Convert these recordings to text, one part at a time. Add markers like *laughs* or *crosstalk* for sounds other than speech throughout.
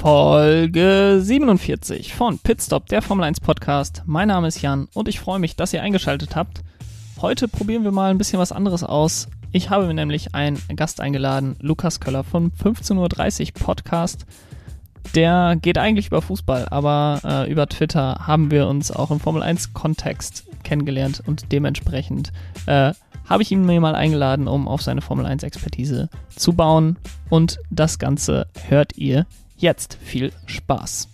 Folge 47 von Pitstop, der Formel 1 Podcast. Mein Name ist Jan und ich freue mich, dass ihr eingeschaltet habt. Heute probieren wir mal ein bisschen was anderes aus. Ich habe mir nämlich einen Gast eingeladen, Lukas Köller vom 15.30 Uhr Podcast. Der geht eigentlich über Fußball, aber äh, über Twitter haben wir uns auch im Formel 1 Kontext kennengelernt und dementsprechend äh, habe ich ihn mir mal eingeladen, um auf seine Formel 1 Expertise zu bauen. Und das Ganze hört ihr jetzt. Viel Spaß.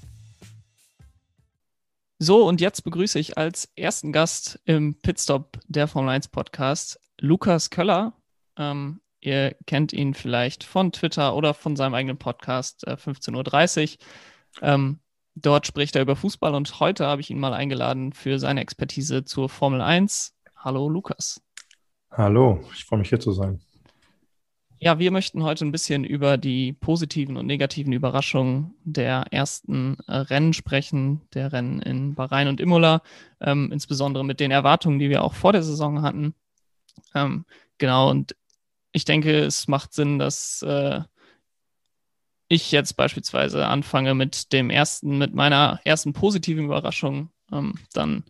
So, und jetzt begrüße ich als ersten Gast im Pitstop der Formel 1 Podcast Lukas Köller. Ähm, ihr kennt ihn vielleicht von Twitter oder von seinem eigenen Podcast äh, 15.30 Uhr. Ähm, dort spricht er über Fußball und heute habe ich ihn mal eingeladen für seine Expertise zur Formel 1. Hallo Lukas. Hallo, ich freue mich hier zu sein. Ja, wir möchten heute ein bisschen über die positiven und negativen Überraschungen der ersten äh, Rennen sprechen, der Rennen in Bahrain und Imola, ähm, insbesondere mit den Erwartungen, die wir auch vor der Saison hatten. Ähm, genau, und ich denke, es macht Sinn, dass äh, ich jetzt beispielsweise anfange mit dem ersten, mit meiner ersten positiven Überraschung. Ähm, dann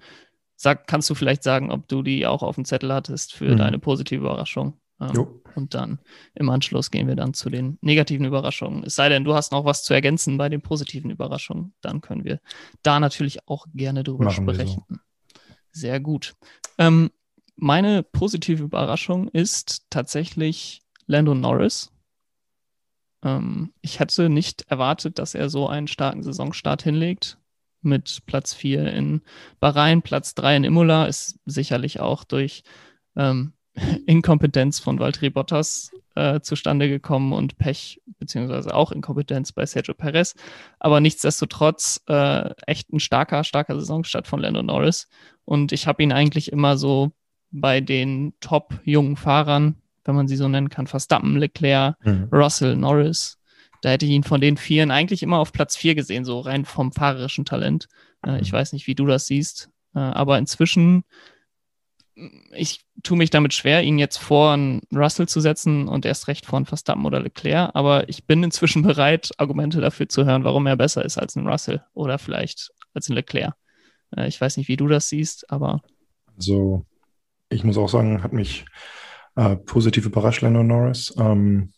sag, kannst du vielleicht sagen, ob du die auch auf dem Zettel hattest für mhm. deine positive Überraschung. Ähm, und dann im Anschluss gehen wir dann zu den negativen Überraschungen. Es sei denn, du hast noch was zu ergänzen bei den positiven Überraschungen, dann können wir da natürlich auch gerne drüber Machen sprechen. So. Sehr gut. Ähm, meine positive Überraschung ist tatsächlich Lando Norris. Ähm, ich hätte nicht erwartet, dass er so einen starken Saisonstart hinlegt. Mit Platz 4 in Bahrain, Platz 3 in Imola ist sicherlich auch durch ähm, Inkompetenz von Valtteri Bottas äh, zustande gekommen und Pech, beziehungsweise auch Inkompetenz bei Sergio Perez. Aber nichtsdestotrotz äh, echt ein starker, starker Saisonstart von Lando Norris. Und ich habe ihn eigentlich immer so bei den top jungen Fahrern, wenn man sie so nennen kann, Verstappen, Leclerc, mhm. Russell, Norris. Da hätte ich ihn von den Vieren eigentlich immer auf Platz vier gesehen, so rein vom fahrerischen Talent. Äh, ich mhm. weiß nicht, wie du das siehst. Äh, aber inzwischen ich tue mich damit schwer, ihn jetzt vor einen Russell zu setzen und erst recht vor einen Verstappen oder Leclerc, aber ich bin inzwischen *laughs* bereit, Argumente dafür zu hören, warum er besser ist als ein Russell oder vielleicht als ein Leclerc. Äh, ich weiß nicht, wie du das siehst, aber. Also, ich muss auch sagen, hat mich äh, positiv überrascht, Lando Norris. Ähm,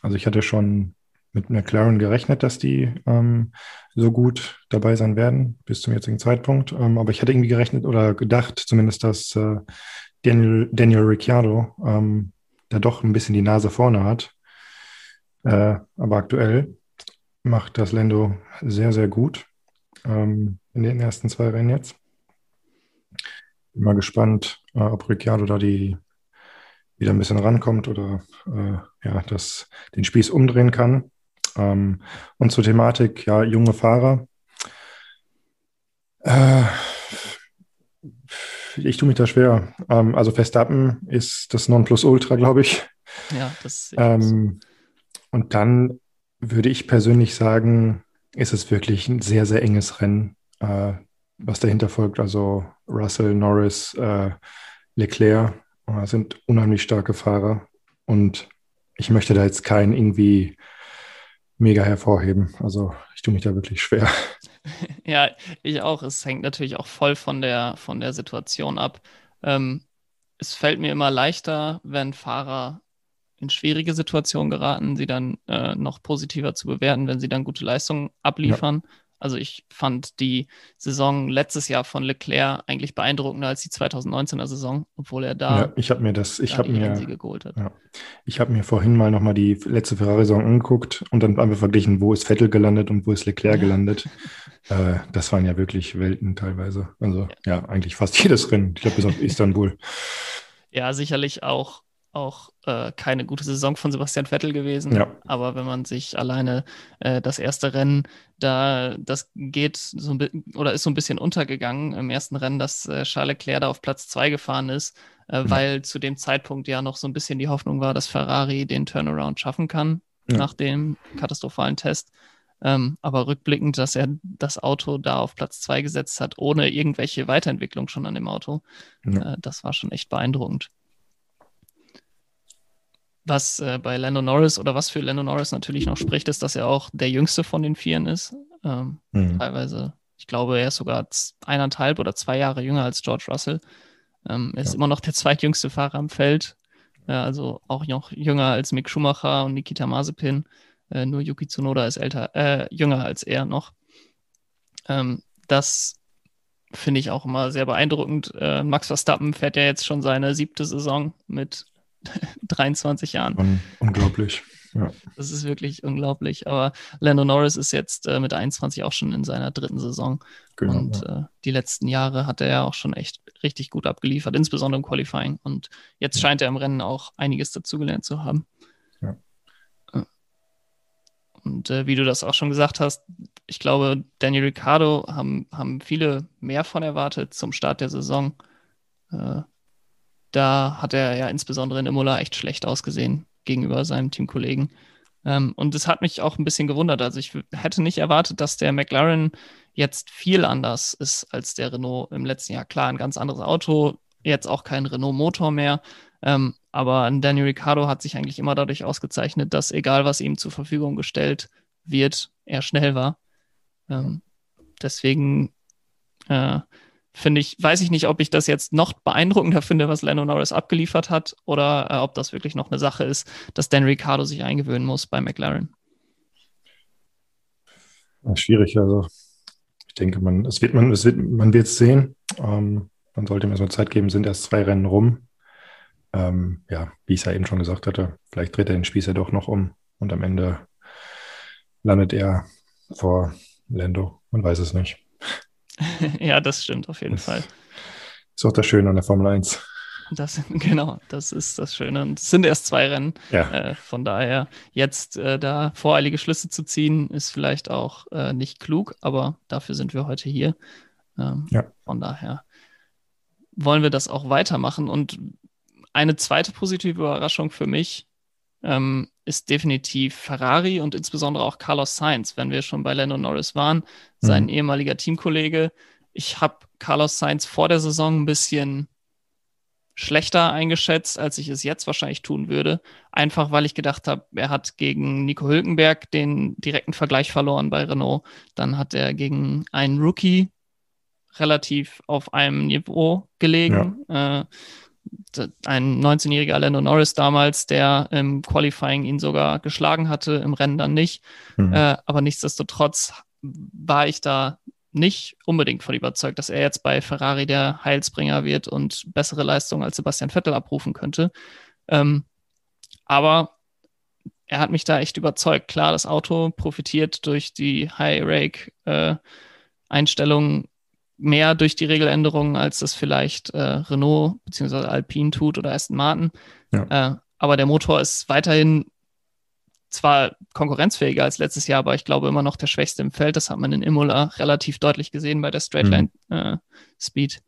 also, ich hatte schon mit McLaren gerechnet, dass die ähm, so gut dabei sein werden bis zum jetzigen Zeitpunkt. Ähm, aber ich hatte irgendwie gerechnet oder gedacht zumindest, dass äh, Daniel, Daniel Ricciardo ähm, da doch ein bisschen die Nase vorne hat. Äh, aber aktuell macht das Lando sehr, sehr gut ähm, in den ersten zwei Rennen jetzt. Bin mal gespannt, äh, ob Ricciardo da die wieder ein bisschen rankommt oder äh, ja, das, den Spieß umdrehen kann. Ähm, und zur Thematik, ja, junge Fahrer. Äh, ich tue mich da schwer. Ähm, also Verstappen ist das Nonplusultra, glaube ich. Ja, das. Ähm, und dann würde ich persönlich sagen, ist es wirklich ein sehr, sehr enges Rennen, äh, was dahinter folgt. Also Russell, Norris, äh, Leclerc äh, sind unheimlich starke Fahrer. Und ich möchte da jetzt keinen irgendwie mega hervorheben. Also ich tue mich da wirklich schwer. *laughs* Ja, ich auch. Es hängt natürlich auch voll von der, von der Situation ab. Ähm, es fällt mir immer leichter, wenn Fahrer in schwierige Situationen geraten, sie dann äh, noch positiver zu bewerten, wenn sie dann gute Leistungen abliefern. Ja. Also ich fand die Saison letztes Jahr von Leclerc eigentlich beeindruckender als die 2019er Saison, obwohl er da ja, ich habe mir das, ich habe mir geholt hat. Ja. Ich habe mir vorhin mal nochmal die letzte Ferrari-Saison angeguckt und dann einfach verglichen, wo ist Vettel gelandet und wo ist Leclerc gelandet. äh, das waren ja wirklich Welten teilweise. Also ja, ja eigentlich fast *laughs* jedes Rennen. Ich glaube bis auf *laughs* Istanbul. Ja, sicherlich auch auch äh, keine gute Saison von Sebastian Vettel gewesen. Ja. Aber wenn man sich alleine äh, das erste Rennen, da das geht so ein oder ist so ein bisschen untergegangen im ersten Rennen, dass äh, Charles Leclerc da auf Platz zwei gefahren ist, ja. weil zu dem Zeitpunkt ja noch so ein bisschen die Hoffnung war, dass Ferrari den Turnaround schaffen kann ja. nach dem katastrophalen Test. Ähm, aber rückblickend, dass er das Auto da auf Platz zwei gesetzt hat, ohne irgendwelche Weiterentwicklung schon an dem Auto, äh, das war schon echt beeindruckend Was äh, bei Lando Norris oder was für Lando Norris natürlich noch spricht, ist, dass er auch der jüngste von den Vieren ist. Ähm, mhm. Teilweise, ich glaube, er ist sogar eineinhalb oder zwei Jahre jünger als George Russell. Ähm, er ist immer noch der *laughs* zweitjüngste Fahrer am Feld. Äh, also auch noch jünger als Mick Schumacher und Nikita Mazepin. Äh, nur Yuki Tsunoda ist älter, äh, jünger als er noch. Ähm, das finde ich auch immer sehr beeindruckend. Äh, Max Verstappen fährt ja jetzt schon seine siebte Saison mit *laughs* 23 Jahren. Un unglaublich. Ja. Das ist wirklich unglaublich. Aber Lando Norris ist jetzt äh, mit 21 auch schon in seiner dritten Saison. Genau, und ja. äh, die letzten Jahre hat er ja auch schon echt richtig gut abgeliefert, insbesondere im Qualifying. Und jetzt ja. scheint er im Rennen auch einiges dazugelernt zu haben. Ja. Äh, und äh, wie du das auch schon gesagt hast, ich glaube, Daniel Ricciardo haben, haben viele mehr von erwartet zum Start der Saison. Da hat er ja insbesondere in Imola echt schlecht ausgesehen gegenüber seinem Teamkollegen. Ähm, und es hat mich auch ein bisschen gewundert. Also ich hätte nicht erwartet, dass der McLaren jetzt viel anders ist als der Renault im letzten Jahr. Klar, ein ganz anderes Auto, jetzt auch kein Renault-Motor mehr. Ähm, aber Daniel Ricciardo hat sich eigentlich immer dadurch ausgezeichnet, dass egal was ihm zur Verfügung gestellt wird, er schnell war. Ähm, deswegen äh, finde ich, weiß ich nicht, ob ich das jetzt noch beeindruckender finde, was Lando Norris abgeliefert hat, oder äh, ob das wirklich noch eine Sache ist, dass Dan Ricciardo sich eingewöhnen muss bei McLaren. schwierig, also ich denke, man, es wird, man, es wird, man wird es sehen. Ähm, man sollte ihm erstmal Zeit geben, sind erst zwei Rennen rum. Ähm, ja, wie ich es ja eben schon gesagt hatte, vielleicht dreht er den Spieß ja doch noch um und am Ende landet er vor Lando. Man weiß es nicht. *laughs* ja, das stimmt auf jeden das Fall. Ist auch das Schöne an der Formel 1. Das, *laughs* genau, das ist das Schöne. Und es sind erst zwei Rennen. Ja. Äh, von daher, jetzt äh, da voreilige Schlüsse zu ziehen, ist vielleicht auch äh, nicht klug, aber dafür sind wir heute hier. Ähm, ja. Von daher wollen wir das auch weitermachen. Und eine zweite positive Überraschung für mich ähm, ist definitiv Ferrari und insbesondere auch Carlos Sainz, wenn wir schon bei Lando Norris waren, sein mhm. ehemaliger Teamkollege. Ich habe Carlos Sainz vor der Saison ein bisschen schlechter eingeschätzt, als ich es jetzt wahrscheinlich tun würde. Einfach weil ich gedacht habe, er hat gegen Nico Hülkenberg den direkten Vergleich verloren bei Renault. Dann hat er gegen einen Rookie relativ auf einem Niveau gelegen. Ja. Äh, ein 19-jähriger Lando Norris damals, der im Qualifying ihn sogar geschlagen hatte, im Rennen dann nicht. Mhm. Äh, aber nichtsdestotrotz war ich da nicht unbedingt von überzeugt, dass er jetzt bei Ferrari der Heilsbringer wird und bessere Leistungen als Sebastian Vettel abrufen könnte. Ähm, aber er hat mich da echt überzeugt. Klar, das Auto profitiert durch die High-Rake-Einstellungen äh, mehr durch die Regeländerungen, als das vielleicht äh, Renault bzw. Alpine tut oder Aston Martin. Ja. Äh, aber der Motor ist weiterhin zwar konkurrenzfähiger als letztes Jahr, aber ich glaube immer noch der schwächste im Feld. Das hat man in Imola relativ deutlich gesehen bei der Straightline mhm. äh, Speed.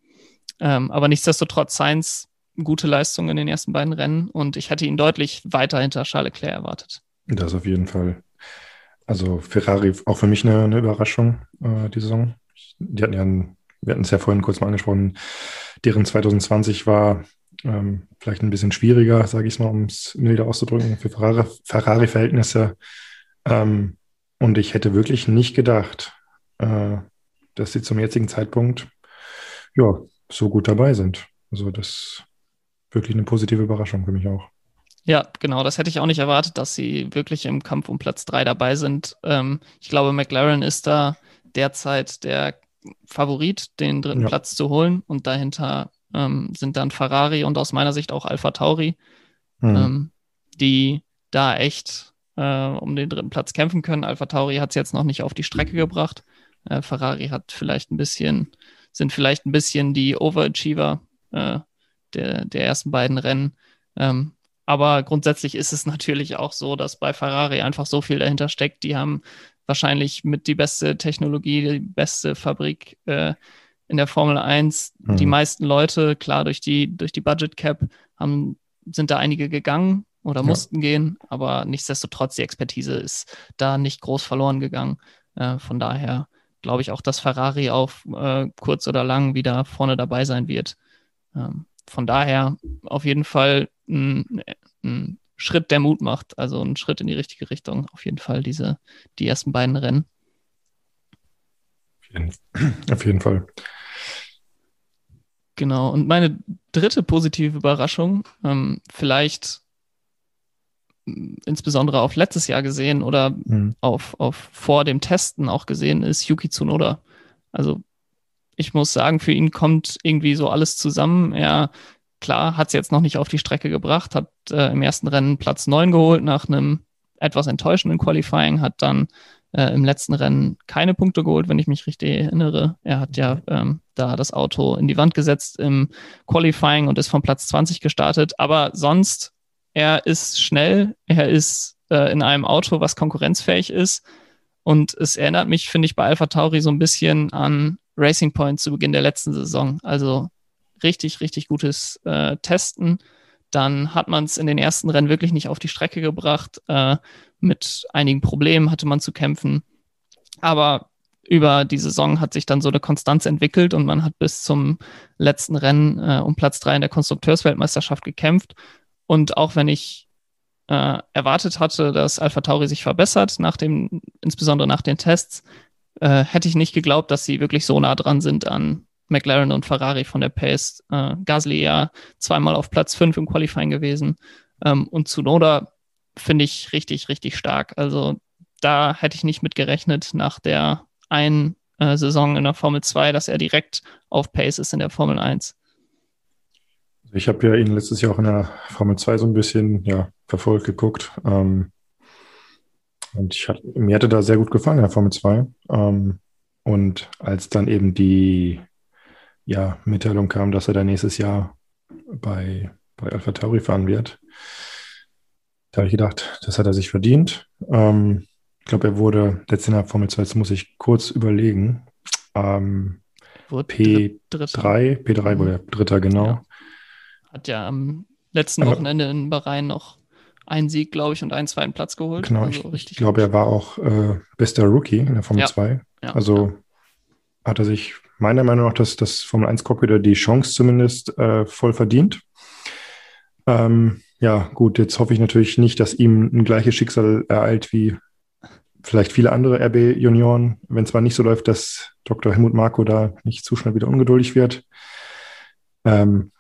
Ähm, aber nichtsdestotrotz Sainz gute Leistung in den ersten beiden Rennen und ich hätte ihn deutlich weiter hinter Charles Leclerc erwartet. Das auf jeden Fall. Also Ferrari auch für mich eine, eine Überraschung äh, die Saison. Die hatten ja ein wir hatten es ja vorhin kurz mal angesprochen, deren 2020 war ähm, vielleicht ein bisschen schwieriger, sage ich mal, um es milder auszudrücken, für Ferrari-Verhältnisse. ähm, und ich hätte wirklich nicht gedacht, äh, dass sie zum jetzigen Zeitpunkt ja, so gut dabei sind. Also das ist wirklich eine positive Überraschung für mich auch. Ja, genau, das hätte ich auch nicht erwartet, dass sie wirklich im Kampf um Platz 3 dabei sind. Ähm, ich glaube, McLaren ist da derzeit der Favorit, den dritten ja. Platz zu holen. Und dahinter ähm, sind dann Ferrari und aus meiner Sicht auch Alpha Tauri, mhm. ähm, die da echt äh, um den dritten Platz kämpfen können. Alpha Tauri hat es jetzt noch nicht auf die Strecke gebracht. Äh, Ferrari hat vielleicht ein bisschen, sind vielleicht ein bisschen die Overachiever äh, der, der ersten beiden Rennen. Ähm, aber grundsätzlich ist es *laughs* natürlich auch so, dass bei Ferrari einfach so viel dahinter steckt. Die haben wahrscheinlich mit die beste Technologie, die beste Fabrik äh, in der Formel 1. Mhm. Die meisten Leute, klar, durch die, durch die Budget Cap haben, sind da einige gegangen oder ja. mussten gehen, aber nichtsdestotrotz, die Expertise ist da nicht groß verloren gegangen. Äh, von daher glaube ich auch, dass Ferrari auf äh, kurz oder lang wieder vorne dabei sein wird. Ähm, von daher auf jeden Fall ein, ein Schritt, der Mut macht. Also ein Schritt in die richtige Richtung. Auf jeden Fall diese, die ersten beiden Rennen. Auf jeden Fall. Genau. Und meine dritte positive Überraschung, ähm, vielleicht insbesondere auf letztes Jahr gesehen oder mhm. auf, auf vor dem Testen auch gesehen, ist Yuki Tsunoda. Also ich muss sagen, für ihn kommt irgendwie so alles zusammen. Er, klar, hat es jetzt noch nicht auf die Strecke gebracht, hat äh, im ersten Rennen Platz 9 geholt nach einem etwas enttäuschenden Qualifying, hat dann äh, im letzten Rennen keine Punkte geholt, wenn ich mich richtig erinnere. Er hat ja ähm, da das Auto in die Wand gesetzt im Qualifying und ist von Platz 20 gestartet. Aber sonst, er ist schnell, er ist äh, in einem Auto, was konkurrenzfähig ist. Und es erinnert mich, finde ich, bei Alpha Tauri so ein bisschen an Racing Point zu Beginn der letzten Saison. Also richtig, richtig gutes äh, Testen. Dann hat man es in den ersten Rennen wirklich nicht auf die Strecke gebracht. Äh, mit einigen Problemen hatte man zu kämpfen. Aber über die Saison hat sich dann so eine Konstanz entwickelt und man hat bis zum letzten Rennen äh, um Platz drei in der Konstrukteursweltmeisterschaft gekämpft. Und auch wenn ich äh, erwartet hatte, dass Alpha Tauri sich verbessert, nach dem, insbesondere nach den Tests, äh, hätte ich nicht geglaubt, dass sie wirklich so nah dran sind an McLaren und Ferrari von der Pace. Äh, Gasly ja zweimal auf Platz 5 im Qualifying gewesen. Ähm, und Tsunoda finde ich richtig, richtig stark. Also da hätte ich nicht mit gerechnet nach der einen äh, Saison in der Formel 2, dass er direkt auf Pace ist in der Formel 1. Ich habe ja ihn letztes Jahr auch in der Formel 2 so ein bisschen ja, verfolgt, geguckt. Ähm, und ich hat, mir hatte da sehr gut gefallen in der Formel 2. Ähm, und als dann eben die ja, Mitteilung kam, dass er da nächstes Jahr bei, bei Alpha Tauri fahren wird, da habe ich gedacht, das hat er sich verdient. Ähm, ich glaube, er wurde letztes Jahr Formel 2, jetzt muss ich kurz überlegen. Ähm, P3, P3 mhm. wurde Dritter, genau. Ja. Hat ja am letzten Aber, Wochenende in Bahrain noch einen Sieg, glaube ich, und einen zweiten Platz geholt. Genau, also ich, ich glaube, er war auch äh, bester Rookie in der Formel ja. 2. Ja, also hat er sich meiner Meinung nach das, das Formel 1 Cockpit die Chance zumindest äh, voll verdient. Ähm, ja, gut, jetzt hoffe ich natürlich nicht, dass ihm ein gleiches Schicksal ereilt wie vielleicht viele andere RB-Junioren, wenn es mal nicht so läuft, dass Dr. Helmut Marko da nicht zu schnell wieder ungeduldig wird. Ähm,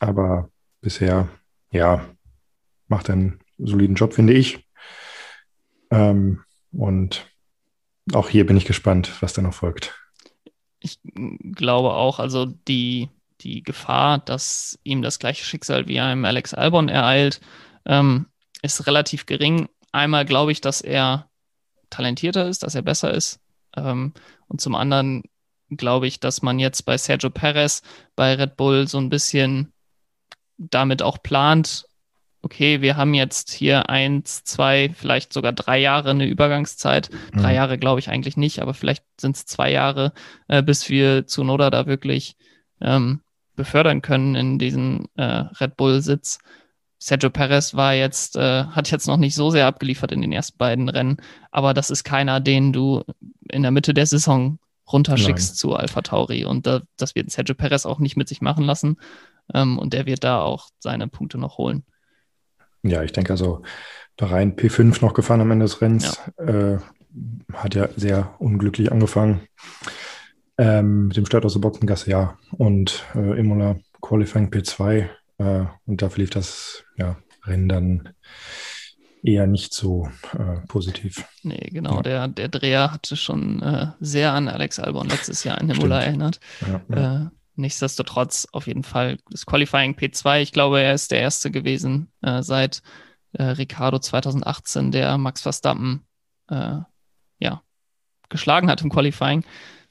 aber bisher, ja, macht einen soliden Job, finde ich. Ähm, und auch hier bin ich gespannt, was da noch folgt. Ich glaube auch, also die, die Gefahr, dass ihm das gleiche Schicksal wie einem Alex Albon ereilt, ähm, ist relativ gering. Einmal glaube ich, dass er talentierter ist, dass er besser ist. Ähm, und zum anderen glaube ich, dass man jetzt bei Sergio Perez bei Red Bull so ein bisschen damit auch plant, okay, wir haben jetzt hier eins, zwei, vielleicht sogar drei Jahre eine Übergangszeit. Mhm. Drei Jahre glaube ich eigentlich nicht, aber vielleicht sind es zwei Jahre, äh, bis wir zu Noda da wirklich ähm, befördern können in diesen äh, Red Bull-Sitz. Sergio Perez war jetzt, äh, hat jetzt noch nicht so sehr abgeliefert in den ersten beiden Rennen, aber das ist keiner, den du in der Mitte der Saison runterschickst Nein. zu Alpha Tauri. Und da, das wird Sergio Perez auch nicht mit sich machen lassen. Ähm, und der wird da auch seine Punkte noch holen. Ja, ich denke also, da rein P5 noch gefahren am Ende des Rennens. Ja. Äh, hat ja sehr unglücklich angefangen. Ähm, mit dem Start aus der Boxengasse, ja. Und äh, Imola Qualifying P2. Äh, und dafür lief das ja, Rennen dann eher nicht so äh, positiv. Nee, genau. Ja. Der, der Dreher hatte schon äh, sehr an Alex Albon letztes Jahr in Imola erinnert. Ja, ja. Äh, nichtsdestotrotz auf jeden Fall das Qualifying P2. Ich glaube, er ist der Erste gewesen äh, seit äh, Ricardo 2018, der Max Verstappen äh, ja, geschlagen hat im Qualifying.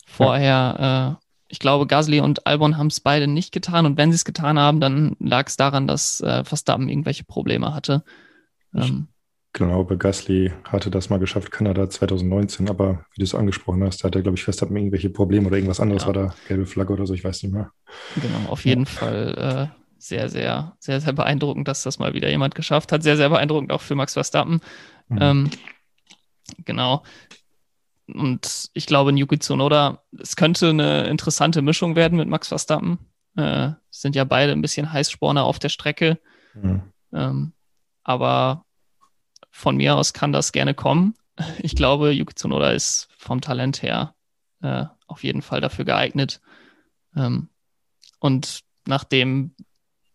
Vorher, äh, ich glaube, Gasly und Albon haben es beide nicht getan. Und wenn sie es getan haben, dann lag es daran, dass äh, Verstappen irgendwelche Probleme hatte. Ähm, genau, bei Gasly hatte das mal geschafft, Kanada 2019, aber wie du es angesprochen hast, da hat er, glaube ich, Verstappen irgendwelche Probleme oder irgendwas anderes ja. war da, gelbe Flagge oder so, ich weiß nicht mehr. Genau, auf jeden ja. Fall äh, sehr, sehr, sehr, sehr beeindruckend, dass das mal wieder jemand geschafft hat. Sehr, sehr beeindruckend auch für Max Verstappen. Mhm. Ähm, genau. Und ich glaube, Yuki Tsunoda, es könnte eine interessante Mischung werden mit Max Verstappen. Äh, sind ja beide ein bisschen Heißsporner auf der Strecke. Mhm. Ähm, aber von mir aus kann das gerne kommen. Ich glaube, Yuki Tsunoda ist vom Talent her äh, auf jeden Fall dafür geeignet. Ähm, und nachdem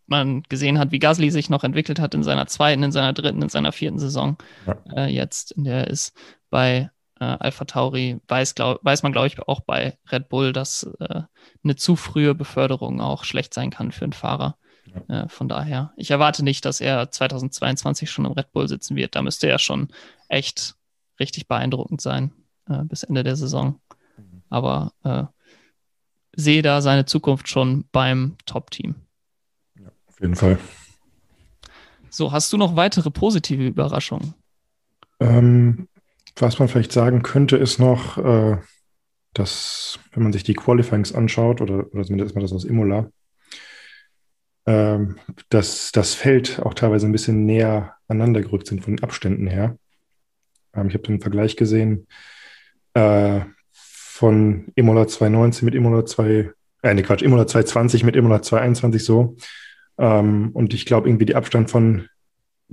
man gesehen hat, wie Gasly sich noch entwickelt hat in seiner zweiten, in seiner dritten, in seiner vierten Saison, ja. äh, jetzt, in der er ist bei äh, Alpha Tauri, weiß, glaub, weiß man, glaube ich, auch bei Red Bull, dass äh, eine zu frühe Beförderung auch schlecht sein kann für einen Fahrer. Ja. Äh, von daher, ich erwarte nicht, dass er 2022 schon im Red Bull sitzen wird. Da müsste er schon echt richtig beeindruckend sein äh, bis Ende der Saison. Mhm. Aber äh, sehe da seine Zukunft schon beim Top-Team. Ja, auf jeden Fall. So, hast du noch weitere positive Überraschungen? Ähm, was man vielleicht sagen könnte, ist noch, äh, dass, wenn man sich die Qualifyings anschaut, oder, oder zumindest mal das aus Imola, ähm, dass das Feld auch teilweise ein bisschen näher aneinander gerückt sind von den Abständen her. Ähm, ich habe den Vergleich gesehen äh, von Imola 219 mit Imola 2, äh, nee, Quatsch, Imola 220 mit Imola 221 so. Ähm, und ich glaube, irgendwie der Abstand von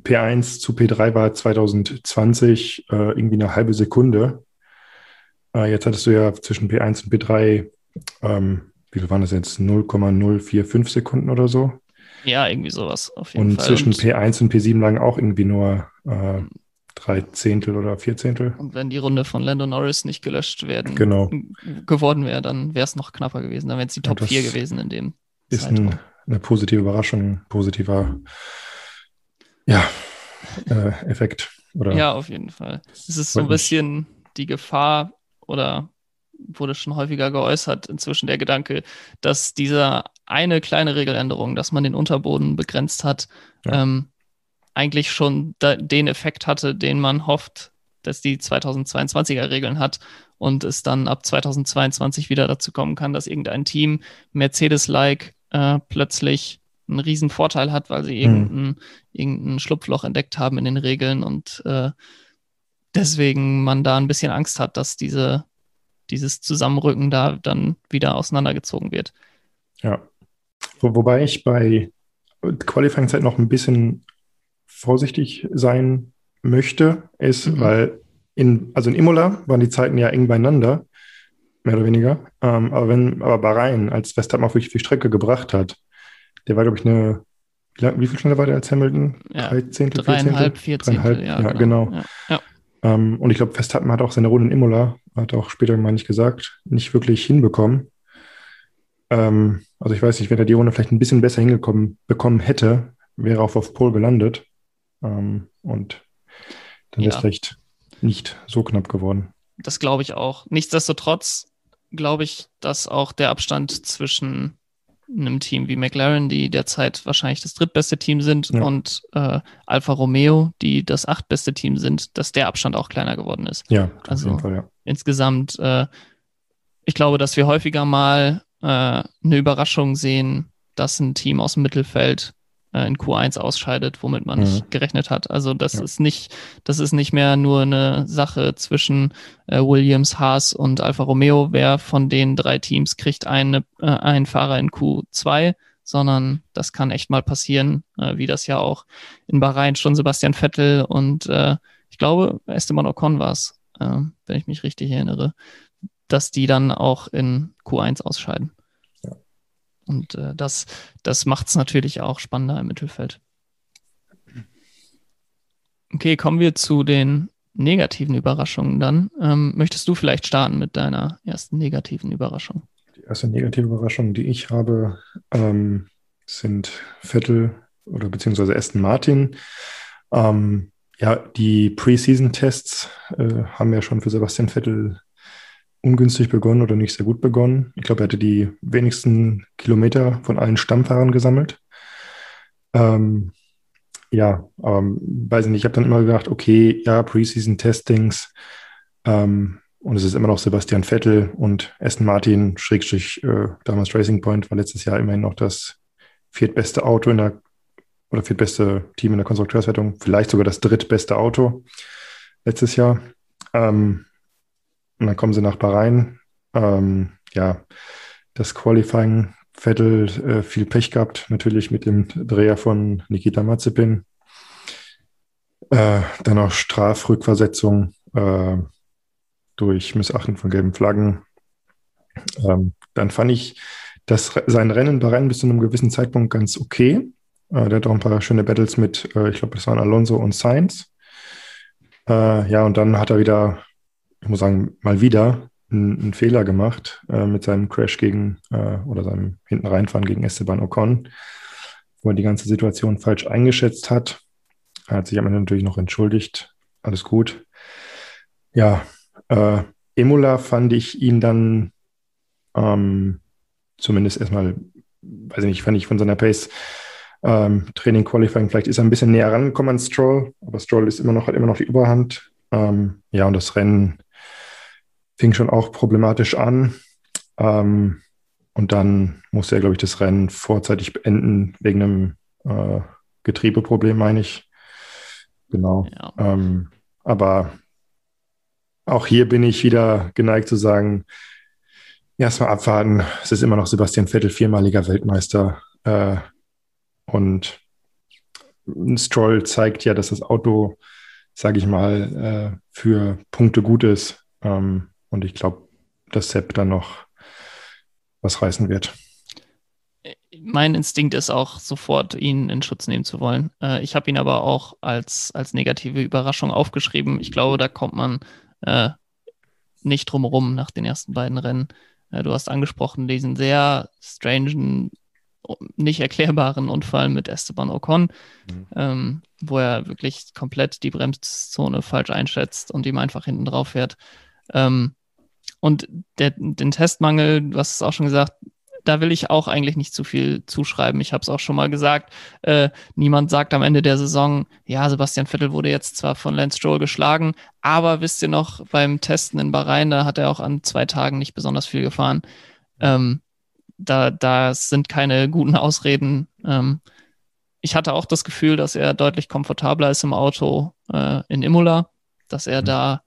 P1 zu P3 war 2020 äh, irgendwie eine halbe Sekunde. Äh, jetzt hattest du ja zwischen P1 und P3, ähm, wie viel waren das jetzt? 0,045 Sekunden oder so? Ja, irgendwie sowas auf jeden und Fall. Zwischen und zwischen P1 und P7 lagen auch irgendwie nur äh, drei Zehntel oder vier Zehntel. Und wenn die Runde von Lando Norris nicht gelöscht werden genau. geworden wäre, dann wäre es noch knapper gewesen. Dann wären es die Top 4 gewesen in dem. Ist ein, eine positive Überraschung, positiver ja, äh, Effekt. Oder ja, auf jeden Fall. Es ist so ein bisschen die Gefahr oder wurde schon häufiger geäußert, inzwischen der Gedanke, dass diese eine kleine Regeländerung, dass man den Unterboden begrenzt hat, ja. ähm, eigentlich schon da, den Effekt hatte, den man hofft, dass die 2022er Regeln hat und es dann ab 2022 wieder dazu kommen kann, dass irgendein Team Mercedes-like äh, plötzlich einen riesen Vorteil hat, weil sie mhm. irgendein, irgendein Schlupfloch entdeckt haben in den Regeln und äh, deswegen man da ein bisschen Angst hat, dass diese, dieses Zusammenrücken da dann wieder auseinandergezogen wird. Ja. Wo, wobei ich bei Qualifying-Zeit noch ein bisschen vorsichtig sein möchte, ist, mhm. weil in, also in Imola waren die Zeiten ja eng beieinander, mehr oder weniger. Ähm, aber wenn, aber Bahrain, als Verstappen auch wirklich die Strecke gebracht hat, der war, glaube ich, eine, wie, viel schneller war der als Hamilton? Ja, Drei Zehntel, dreieinhalb, vier Zehntel, ja, ja, genau. genau. Ja. Ähm, und ich glaube, Verstappen hat auch seine Runde in Imola, hat auch später mal nicht gesagt, nicht wirklich hinbekommen. Ähm, also ich weiß nicht, wenn er die Runde vielleicht ein bisschen besser hingekommen bekommen hätte, wäre auch auf Pole gelandet. Ähm, und dann wäre es vielleicht nicht so knapp geworden. Das glaube ich auch. Nichtsdestotrotz glaube ich, dass auch der Abstand zwischen einem Team wie McLaren, die derzeit wahrscheinlich das drittbeste Team sind, ja. und äh, Alfa Romeo, die das achtbeste Team sind, dass der Abstand auch kleiner geworden ist. Ja, also Fall, ja. insgesamt, äh, ich glaube, dass wir häufiger mal äh, eine Überraschung sehen, dass ein Team aus dem Mittelfeld in Q1 ausscheidet, womit man mhm. nicht gerechnet hat. Also das ja. ist nicht, das ist nicht mehr nur eine Sache zwischen äh, Williams, Haas und Alfa Romeo. Wer von den drei Teams kriegt eine, äh, einen Fahrer in Q2, sondern das kann echt mal passieren, äh, wie das ja auch in Bahrain schon Sebastian Vettel und äh, ich glaube Esteban Ocon war es, äh, wenn ich mich richtig erinnere, dass die dann auch in Q1 ausscheiden. Und äh, das, das macht es natürlich auch spannender im Mittelfeld. Okay, kommen wir zu den negativen Überraschungen dann. Ähm, möchtest du vielleicht starten mit deiner ersten negativen Überraschung? Die erste negative Überraschung, die ich habe, ähm, sind Vettel oder beziehungsweise Aston Martin. Ähm, ja, die Preseason-Tests äh, haben ja schon für Sebastian Vettel ungünstig begonnen oder nicht sehr gut begonnen. Ich glaube, er hatte die wenigsten Kilometer von allen Stammfahrern gesammelt. Ähm, ja, ähm, weiß ich nicht. Ich habe dann immer gedacht, okay, ja, Preseason-Testings ähm, und es ist immer noch Sebastian Vettel und Aston Martin, Schrägstrich, äh, damals Racing Point, war letztes Jahr immerhin noch das viertbeste Auto in der oder viertbeste Team in der Konstrukteurswertung, vielleicht sogar das drittbeste Auto letztes Jahr. Ähm, und dann kommen sie nach Bahrain. Ähm, ja, das Qualifying Vettel äh, viel Pech gehabt, natürlich mit dem Dreher von Nikita Mazepin. Äh, dann auch Strafrückversetzung äh, durch Missachten von gelben Flaggen. Ähm, dann fand ich das, sein Rennen bei Rennen bis zu einem gewissen Zeitpunkt ganz okay. Äh, der hat auch ein paar schöne Battles mit, äh, ich glaube, das waren Alonso und Sainz. Äh, ja, und dann hat er wieder, ich muss sagen, mal wieder einen, einen Fehler gemacht äh, mit seinem Crash gegen äh, oder seinem hinten reinfahren gegen Esteban Ocon, wo er die ganze Situation falsch eingeschätzt hat. Er hat sich am Ende natürlich noch entschuldigt. Alles gut. Ja, äh, Emola fand ich ihn dann ähm, zumindest erstmal, weiß ich nicht, fand ich von seiner Pace ähm, Training Qualifying, vielleicht ist er ein bisschen näher rangekommen an Stroll, aber Stroll ist immer noch, hat immer noch die Überhand. Ähm, ja, und das Rennen fing schon auch problematisch an. Ähm, und dann musste er, glaube ich, das Rennen vorzeitig beenden, wegen einem äh, Getriebeproblem, meine ich. Genau. Ja. Ähm, aber auch hier bin ich wieder geneigt zu sagen, erstmal abwarten. Es ist immer noch Sebastian Vettel, viermaliger Weltmeister. Äh, und Stroll zeigt ja, dass das Auto, sage ich mal, äh, für Punkte gut ist. Ähm, und ich glaube, dass Sepp dann noch was reißen wird. Mein Instinkt ist auch sofort, ihn in Schutz nehmen zu wollen. Äh, ich habe ihn aber auch als, als negative Überraschung aufgeschrieben. Ich glaube, da kommt man äh, nicht drumherum nach den ersten beiden Rennen. Äh, du hast angesprochen, diesen sehr strangen, nicht erklärbaren Unfall mit Esteban Ocon, mhm. ähm, wo er wirklich komplett die Bremszone falsch einschätzt und ihm einfach hinten drauf fährt. Ähm, und der, den Testmangel, du hast es auch schon gesagt, da will ich auch eigentlich nicht zu viel zuschreiben. Ich habe es auch schon mal gesagt. Äh, niemand sagt am Ende der Saison, ja, Sebastian Vettel wurde jetzt zwar von Lance Stroll geschlagen, aber wisst ihr noch, beim Testen in Bahrain, da hat er auch an zwei Tagen nicht besonders viel gefahren. Ähm, da, da sind keine guten Ausreden. Ähm, ich hatte auch das Gefühl, dass er deutlich komfortabler ist im Auto äh, in Imola, dass er mhm. da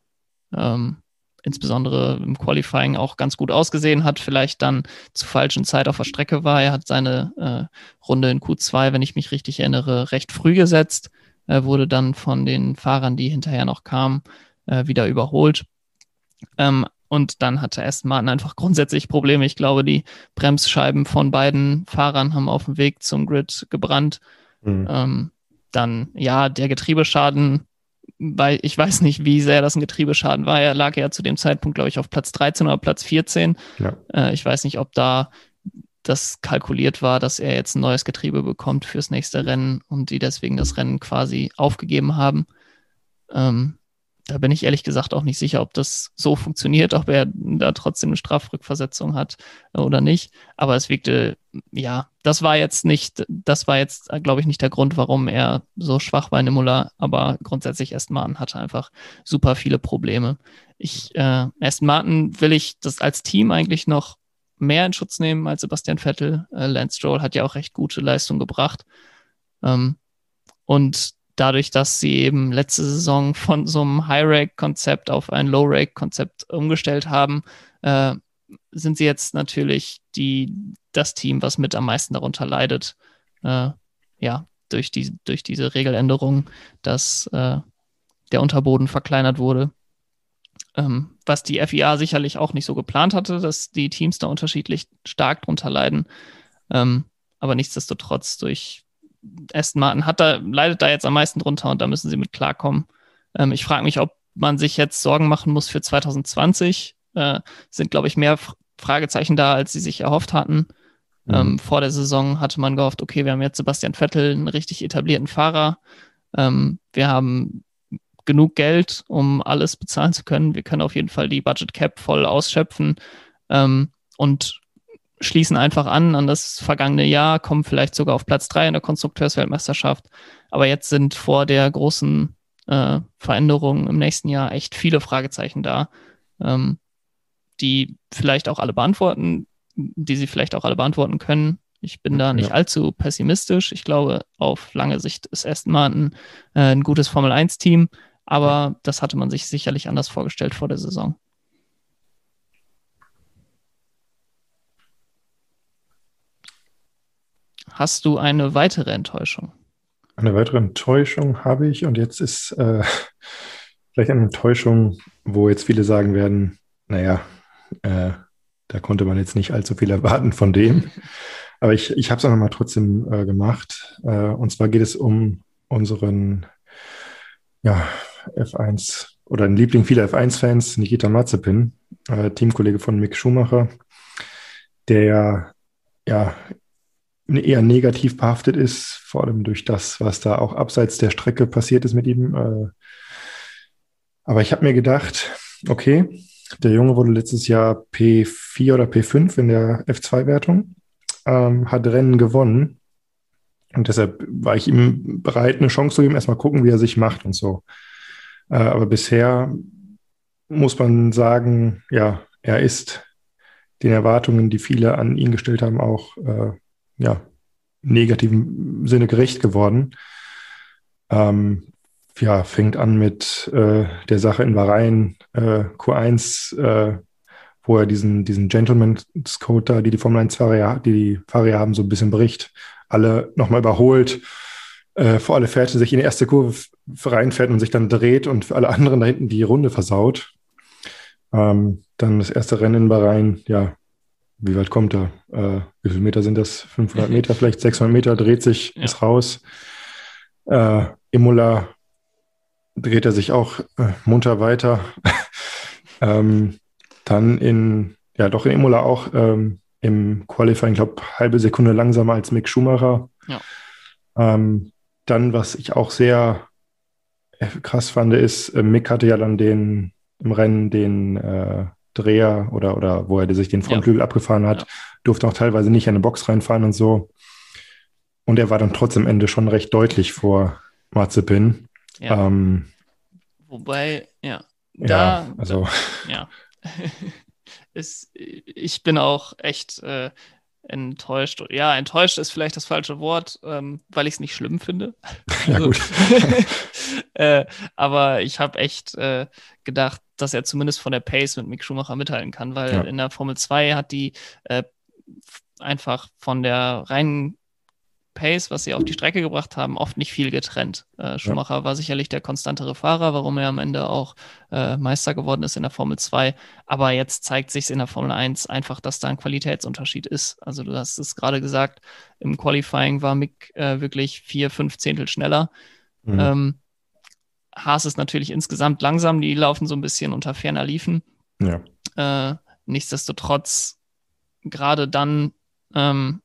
ähm, insbesondere im Qualifying auch ganz gut ausgesehen hat, vielleicht dann zur falschen Zeit auf der Strecke war. Er hat seine äh, Runde in Q2, wenn ich mich richtig erinnere, recht früh gesetzt, äh, wurde dann von den Fahrern, die hinterher noch kamen, äh, wieder überholt. Ähm, und dann hatte Aston Martin einfach grundsätzlich Probleme. Ich glaube, die Bremsscheiben von beiden Fahrern haben auf dem Weg zum Grid gebrannt. Mhm. Ähm, dann, ja, der Getriebeschaden weil ich weiß nicht, wie sehr das ein Getriebeschaden war. Er lag ja zu dem Zeitpunkt, glaube ich, auf Platz 13 oder Platz 14. Ja. Äh, ich weiß nicht, ob da das kalkuliert war, dass er jetzt ein neues Getriebe bekommt fürs nächste Rennen und die deswegen das Rennen quasi aufgegeben haben. Ähm, da bin ich ehrlich gesagt auch nicht sicher, ob das so funktioniert, ob er da trotzdem eine Strafrückversetzung hat oder nicht. Aber es wirkte, ja, das war jetzt nicht, das war jetzt, glaube ich, nicht der Grund, warum er so schwach war in Imola. Aber grundsätzlich Aston Martin hatte einfach super viele Probleme. Ich, äh, Aston Martin will ich das als Team eigentlich noch mehr in Schutz nehmen als Sebastian Vettel. Äh, Lance Stroll hat ja auch recht gute Leistung gebracht. Ähm, und dadurch, dass sie eben letzte Saison von so einem High-Rake-Konzept auf ein Low-Rake-Konzept umgestellt haben, äh, sind sie jetzt natürlich die, das Team, was mit am meisten darunter leidet. Äh, ja, durch, die, durch diese Regeländerung, dass äh, der Unterboden verkleinert wurde. Ähm, was die FIA sicherlich auch nicht so geplant hatte, dass die Teams da unterschiedlich stark drunter leiden. Ähm, aber nichtsdestotrotz durch Aston Martin hat da, leidet da jetzt am meisten drunter und da müssen sie mit klarkommen. Ähm, ich frage mich, ob man sich jetzt Sorgen machen muss für 2020. Äh, sind, glaube ich, mehr Fragezeichen da, als sie sich erhofft hatten. Mhm. Ähm, vor der Saison hatte man gehofft, okay, wir haben jetzt Sebastian Vettel, einen richtig etablierten Fahrer. Ähm, wir haben genug Geld, um alles bezahlen zu können. Wir können auf jeden Fall die Budget Cap voll ausschöpfen. Ähm, und schließen einfach an an das vergangene Jahr, kommen vielleicht sogar auf Platz drei in der Konstrukteursweltmeisterschaft. Aber jetzt sind vor der großen äh, Veränderung im nächsten Jahr echt viele Fragezeichen da, ähm, die vielleicht auch alle beantworten, die sie vielleicht auch alle beantworten können. Ich bin da nicht ja. allzu pessimistisch. Ich glaube, auf lange Sicht ist Aston Martin äh, ein gutes Formel-1-Team, aber das hatte man sich sicherlich anders vorgestellt vor der Saison. Hast du eine weitere Enttäuschung? Eine weitere Enttäuschung habe ich und jetzt ist äh, vielleicht eine Enttäuschung, wo jetzt viele sagen werden, naja, äh, da konnte man jetzt nicht allzu viel erwarten von dem. Aber ich, ich habe es auch nochmal trotzdem äh, gemacht. Äh, und zwar geht es um unseren ja, F1 oder ein Liebling vieler F1-Fans, Nikita Mazepin, äh, Teamkollege von Mick Schumacher, der ja eher negativ behaftet ist, vor allem durch das, was da auch abseits der Strecke passiert ist mit ihm. Äh. Aber ich habe mir gedacht, okay, der Junge wurde letztes Jahr P4 oder P5 in der F2-Wertung, ähm, hat Rennen gewonnen. Und deshalb war ich ihm bereit, eine Chance zu geben, erstmal gucken, wie er sich macht und so. Äh, aber bisher muss man sagen, ja, er ist den Erwartungen, die viele an ihn gestellt haben, auch äh, ja, negativen Sinne gerecht geworden. Ähm, ja, fängt an mit äh, der Sache in Bahrain, äh, Q1, äh, wo er diesen, diesen Gentleman's Code da, die die Formel 1-Fahrer, die die Fahrer haben, so ein bisschen bricht, alle nochmal überholt, äh, vor alle fährt, sich in die erste Kurve reinfährt und sich dann dreht und für alle anderen da hinten die Runde versaut. Ähm, dann das erste Rennen in Bahrain, ja, wie weit kommt er? Äh, wie viele Meter sind das? 500 *laughs* Meter, vielleicht 600 Meter, dreht sich, ja. ist raus. Äh, Imola dreht er sich auch äh, munter weiter. *laughs* ähm, dann in, ja, doch in Imola auch ähm, im Qualifying, glaube halbe Sekunde langsamer als Mick Schumacher. Ja. Ähm, dann, was ich auch sehr äh, krass fand, ist, äh, Mick hatte ja dann den im Rennen den äh, Dreher oder, oder wo er sich den Frontflügel ja. abgefahren hat, ja. durfte auch teilweise nicht in eine Box reinfahren und so. Und er war dann trotzdem am Ende schon recht deutlich vor Mazepin. Ja. Ähm, Wobei, ja, da, *laughs* ja, also. Da, ja. ist, ich bin auch echt äh, enttäuscht. Ja, enttäuscht ist vielleicht das falsche Wort, ähm, weil ich es nicht schlimm finde. *laughs* Ja, also, gut. *laughs* äh, aber ich habe echt äh, gedacht, dass er zumindest von der Pace mit Mick Schumacher mithalten kann, weil ja. in der Formel 2 hat die äh, einfach von der reinen Pace, was sie auf die Strecke gebracht haben, oft nicht viel getrennt. Äh, Schumacher ja. war sicherlich der konstantere Fahrer, warum er am Ende auch äh, Meister geworden ist in der Formel 2. Aber jetzt zeigt sich in der Formel 1 einfach, dass da ein Qualitätsunterschied ist. Also du hast es gerade gesagt, im Qualifying war Mick äh, wirklich vier, fünf Zehntel schneller. Mhm. Ähm, Haas ist natürlich insgesamt langsam, die laufen so ein bisschen unter ferner Liefen. Ja. Äh, nichtsdestotrotz, gerade dann ähm,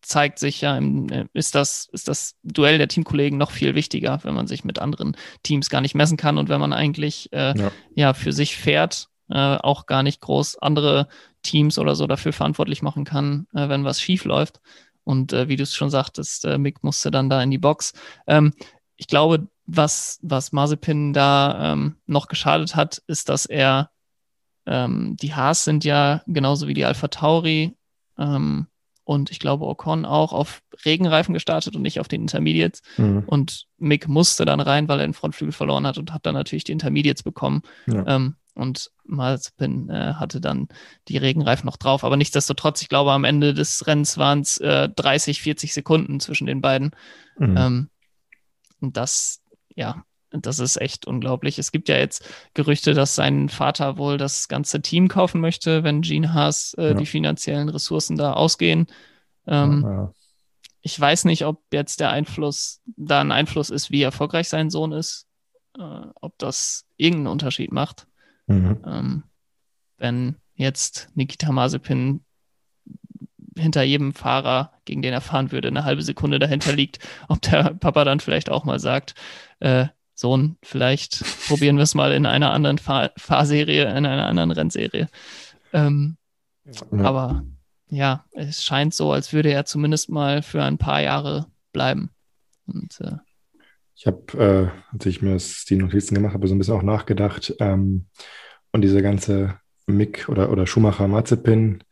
zeigt sich ja, äh, ist das, ist das Duell der Teamkollegen noch viel wichtiger, wenn man sich mit anderen Teams gar nicht messen kann und wenn man eigentlich äh, ja. ja. für sich fährt, äh, auch gar nicht groß andere Teams oder so dafür verantwortlich machen kann, äh, wenn was schief läuft. Und äh, wie du es schon sagtest, äh, Mick musste dann da in die Box. Ähm, ich glaube, was, was Mazepin da ähm, noch geschadet hat, ist, dass er ähm, die Haas sind ja genauso wie die Alpha Tauri ähm, und ich glaube Ocon auch auf Regenreifen gestartet und nicht auf den Intermediates. Mhm. Und Mick musste dann rein, weil er den Frontflügel verloren hat und hat dann natürlich die Intermediates bekommen. Ja. Ähm, und Mazepin äh, hatte dann die Regenreifen noch drauf. Aber nichtsdestotrotz, ich glaube, am Ende des Rennens waren es äh, 30, 40 Sekunden zwischen den beiden. Mhm. Und das, ja, das ist echt unglaublich. Es gibt ja jetzt Gerüchte, dass sein Vater wohl das ganze Team kaufen möchte, wenn Gene Haas äh, ja. die finanziellen Ressourcen da ausgehen. Ähm, ja. Ich weiß nicht, ob jetzt der Einfluss da ein Einfluss ist, wie erfolgreich sein Sohn ist, äh, ob das irgendeinen Unterschied macht. Mhm. Ähm, wenn jetzt Nikita Mazepin hinter jedem Fahrer, gegen den er fahren würde, eine halbe Sekunde dahinter liegt, ob der Papa dann vielleicht auch mal sagt, äh, Sohn, vielleicht probieren wir es mal in einer anderen Fahr Fahrserie, in einer anderen Rennserie. Ähm, ja. Aber ja, es scheint so, als würde er zumindest mal für ein paar Jahre bleiben. Und, äh, ich habe, äh, als ich mir das, die Notizen gemacht habe, so ein bisschen auch nachgedacht. Ähm, und diese ganze Mick oder, oder Schumacher-Mazepin,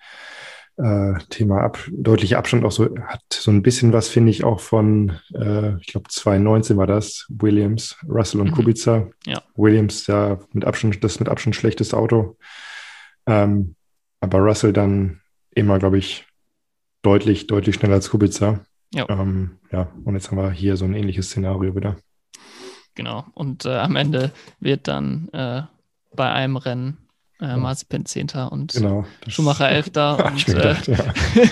äh, Thema ab, deutlicher Abstand auch so, hat so ein bisschen was, finde ich, auch von, äh, ich glaube 2019 war das, Williams, Russell und mhm. Kubica. Ja. Williams ja mit Abstand, das mit Abstand schlechteste Auto. Ähm, aber Russell dann immer, glaube ich, deutlich, deutlich schneller als Kubica. Ja. Ähm, ja, und jetzt haben wir hier so ein ähnliches Szenario wieder. Genau. Und äh, am Ende wird dann äh, bei einem Rennen äh, Mazepin 10. und genau, Schumacher 11. *laughs* und gedacht, ja.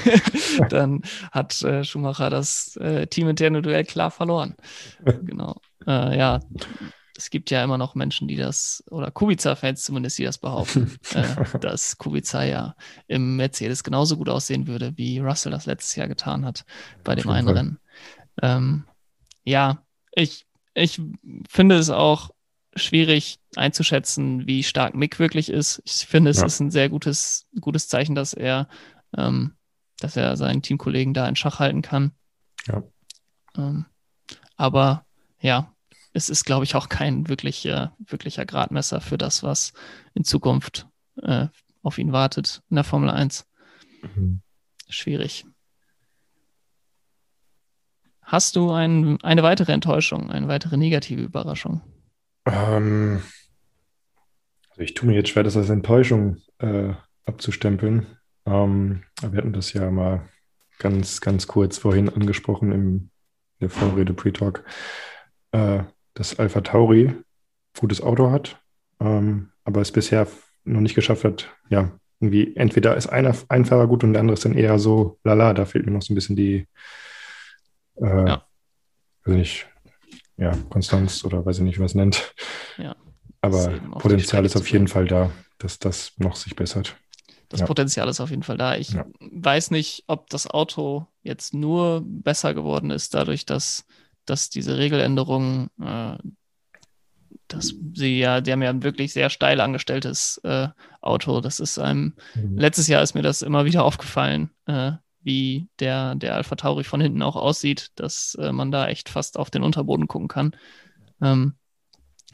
*laughs* dann hat äh, Schumacher das äh, Team interne Duell klar verloren. *laughs* genau. Äh, ja, es gibt ja immer noch Menschen, die das, oder Kubica-Fans zumindest, die das behaupten, äh, dass Kubica ja im Mercedes genauso gut aussehen würde, wie Russell das letztes Jahr getan hat bei dem einen Rennen. Ähm, ja, ich, ich finde es auch schwierig einzuschätzen, wie stark Mick wirklich ist. Ich finde, es ja. ist ein sehr gutes, gutes Zeichen, dass er, ähm, dass er seinen Teamkollegen da in Schach halten kann. Ja. Ähm, aber ja, es ist, glaube ich, auch kein wirklich, äh, wirklicher Gradmesser für das, was in Zukunft äh, auf ihn wartet in der Formel 1. Mhm. Schwierig. Hast du ein, eine weitere Enttäuschung, eine weitere negative Überraschung? Ähm, also ich tue mir jetzt schwer, das als Enttäuschung äh, abzustempeln. Ähm, wir hatten das ja mal ganz, ganz kurz vorhin angesprochen im der Vorrede Pre-Talk, äh, dass Alpha Tauri gutes Auto hat, ähm, aber es bisher noch nicht geschafft hat, ja, irgendwie entweder ist einer ein Fahrer gut und der andere ist dann eher so lala, da fehlt mir noch so ein bisschen die äh, ja. also nicht, ja, Konstanz oder weiß ich nicht, was nennt. Ja. Aber Potenzial ist auf jeden Fall da, dass das noch sich bessert. Das ja. Potenzial ist auf jeden Fall da. Ich ja. weiß nicht, ob das Auto jetzt nur besser geworden ist, dadurch, dass, dass diese Regeländerungen, äh, dass sie ja, die haben ja ein wirklich sehr steil angestelltes äh, Auto. Das ist einem, mhm. letztes Jahr ist mir das immer wieder aufgefallen, äh, wie der, der Alpha Tauri von hinten auch aussieht, dass äh, man da echt fast auf den Unterboden gucken kann. Ähm,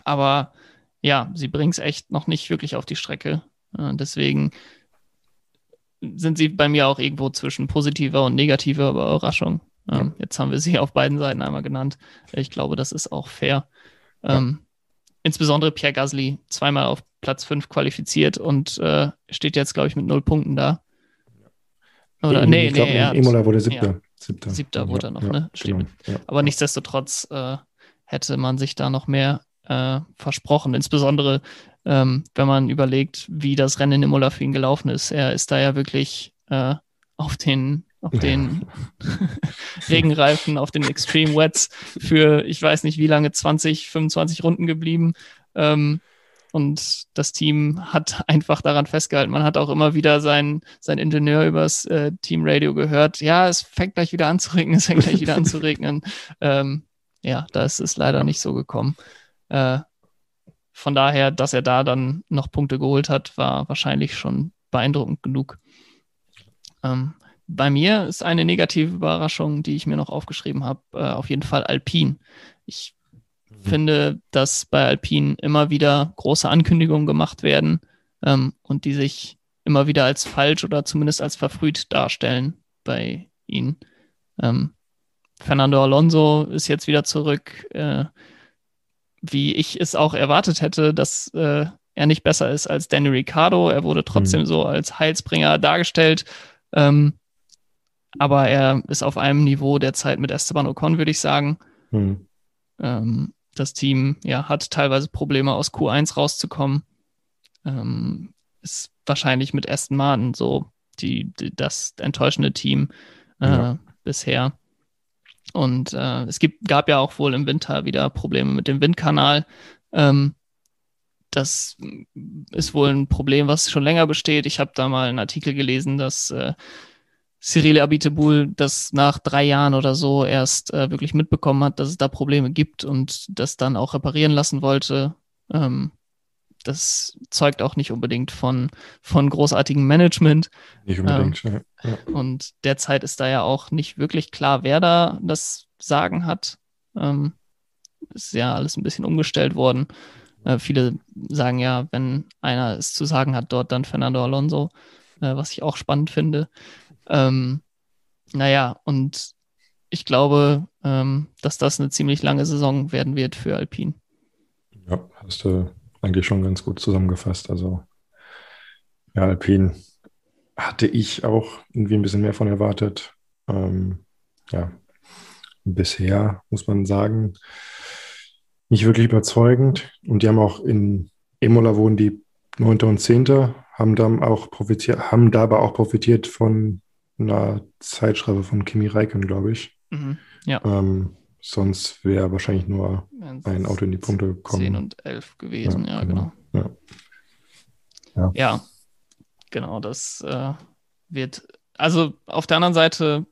aber ja, sie bringen es echt noch nicht wirklich auf die Strecke. Äh, deswegen sind sie bei mir auch irgendwo zwischen positiver und negativer Überraschung. Ähm. Jetzt haben wir sie auf beiden Seiten einmal genannt. Ich glaube, das ist auch fair. Ähm. Insbesondere Pierre Gasly zweimal auf Platz 5 qualifiziert und äh, steht jetzt, glaube ich, mit null Punkten da. Oder, nee, ich nee, glaub, Imola wurde siebter. Ja, siebter. Siebter wurde er noch, ne? Genau, Aber nichtsdestotrotz äh, hätte man sich da noch mehr äh, versprochen. Insbesondere, ähm, wenn man überlegt, wie das Rennen in Imola für ihn gelaufen ist. Er ist da ja wirklich äh, auf den, auf den *laughs* Regenreifen, auf den Extreme Wets für, ich weiß nicht wie lange, 20, 25 Runden geblieben. Ähm, und das Team hat *laughs* einfach daran festgehalten. Man hat auch immer wieder seinen sein Ingenieur übers äh, Teamradio gehört. Ja, es fängt gleich wieder an zu regnen, es fängt gleich wieder an zu *laughs* regnen. Ähm, ja, da ist es leider nicht so gekommen. Äh, von daher, dass er da dann noch Punkte geholt hat, war wahrscheinlich schon beeindruckend genug. Ähm, bei mir ist eine negative Überraschung, die ich mir noch aufgeschrieben habe, äh, auf jeden Fall Alpine. Ich finde, dass bei Alpine immer wieder große Ankündigungen gemacht werden ähm, und die sich immer wieder als falsch oder zumindest als verfrüht darstellen bei ihnen. Ähm, Fernando Alonso ist jetzt wieder zurück, äh, wie ich es auch erwartet hätte, dass äh, er nicht besser ist als Danny Ricciardo. Er wurde trotzdem mhm. so als Heilsbringer dargestellt. Ähm, aber er ist auf einem Niveau der Zeit mit Esteban Ocon, würde ich sagen. Mhm. Ähm, das Team ja, hat teilweise Probleme, aus Q1 rauszukommen. Ähm, ist wahrscheinlich mit Aston Martin so die, die das enttäuschende Team äh, ja. bisher. Und äh, es gibt, gab ja auch wohl im Winter wieder Probleme mit dem Windkanal. Ähm, das ist wohl ein Problem, was schon länger besteht. Ich habe da mal einen Artikel gelesen, dass äh, Cyril Abiteboul das nach drei Jahren oder so erst äh, wirklich mitbekommen hat, dass es da Probleme gibt und das dann auch reparieren lassen wollte. Ähm, das zeugt auch nicht unbedingt von, von großartigem Management. Nicht unbedingt, ähm, ja. Und derzeit ist da ja auch nicht wirklich klar, wer da das Sagen hat. Ähm, ist ja alles ein bisschen umgestellt worden. Äh, viele sagen ja, wenn einer es zu sagen hat, dort dann Fernando Alonso, äh, was ich auch spannend finde. Ähm, naja, und ich glaube, ähm, dass das eine ziemlich lange Saison werden wird für Alpine. Ja, hast du eigentlich schon ganz gut zusammengefasst. Also, ja, Alpine hatte ich auch irgendwie ein bisschen mehr von erwartet. Ähm, ja, bisher, muss man sagen, nicht wirklich überzeugend. Und die haben auch in Emola wohnen die 9. und 10. haben dann auch profitiert, haben dabei auch profitiert von einer Zeitschreibe von Kimi Räikkönen, glaube ich. Mhm, ja. Ähm, sonst wäre wahrscheinlich nur ein Auto in die Punkte gekommen. 10 und 11 gewesen, ja, ja genau. genau. Ja. ja. ja. genau, das äh, wird. Also auf der anderen Seite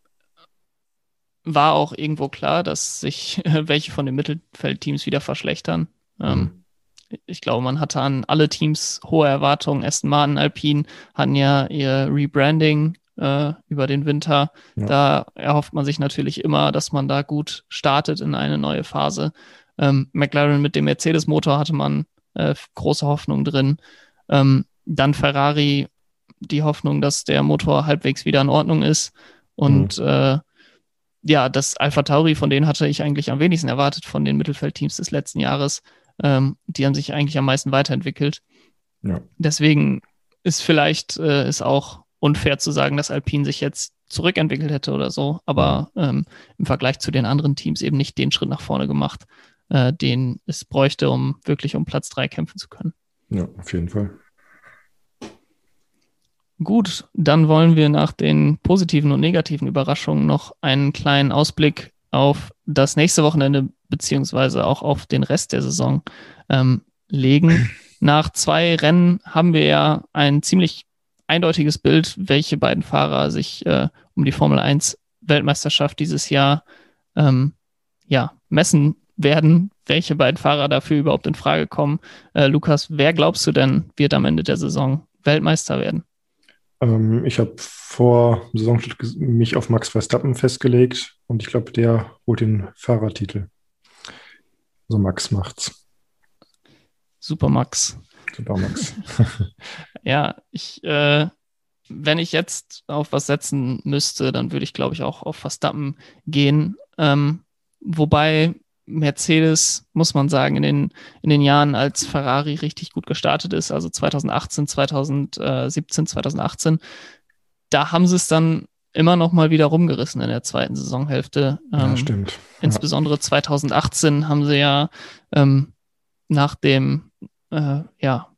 war auch irgendwo klar, dass sich *laughs* welche von den Mittelfeldteams wieder verschlechtern. Ähm, mhm. ich glaube, man hatte an alle Teams hohe Erwartungen. Aston Martin, Alpine hatten ja ihr Rebranding äh, über den Winter. Ja. Da erhofft man sich natürlich immer, dass man da gut startet in eine neue Phase. Ähm, McLaren mit dem Mercedes-Motor hatte man äh, große Hoffnung drin. Ähm, dann Ferrari die Hoffnung, dass der Motor halbwegs wieder in Ordnung ist. Und mhm. äh, ja, das Alpha Tauri, von denen hatte ich eigentlich am wenigsten erwartet, von den Mittelfeldteams des letzten Jahres. Ähm, die haben sich eigentlich am meisten weiterentwickelt. Ja. Deswegen ist vielleicht äh, ist auch unfair zu sagen, dass Alpine sich jetzt zurückentwickelt hätte oder so, aber ähm, im Vergleich zu den anderen Teams eben nicht den Schritt nach vorne gemacht, äh, den es bräuchte, um wirklich um Platz drei kämpfen zu können. Ja, auf jeden Fall. Gut, dann wollen wir nach den positiven und negativen Überraschungen noch einen kleinen Ausblick auf das nächste Wochenende beziehungsweise auch auf den Rest der Saison ähm, legen. *laughs* Nach zwei Rennen haben wir ja ein ziemlich eindeutiges Bild, welche beiden Fahrer sich äh, um die Formel 1 Weltmeisterschaft dieses Jahr ähm, ja, messen werden, welche beiden Fahrer dafür überhaupt in Frage kommen. Äh, Lukas, wer glaubst du denn wird am Ende der Saison Weltmeister werden? Ähm, ich habe vor Saisonstart mich auf Max Verstappen festgelegt und ich glaube, der holt den Fahrertitel. Also Max macht's. Super Max. Super Max. *laughs* ja, ich, äh, wenn ich jetzt auf was setzen müsste, dann würde ich, glaube ich, auch auf Verstappen gehen. Ähm, wobei Mercedes, muss man sagen, in den, in den Jahren, als Ferrari richtig gut gestartet ist, also 2018, 2017, 2018, da haben sie es dann immer noch mal wieder rumgerissen in der zweiten Saisonhälfte. Ähm, ja, stimmt. Ja. Insbesondere 2018 haben sie ja ähm, nach dem, äh, ja,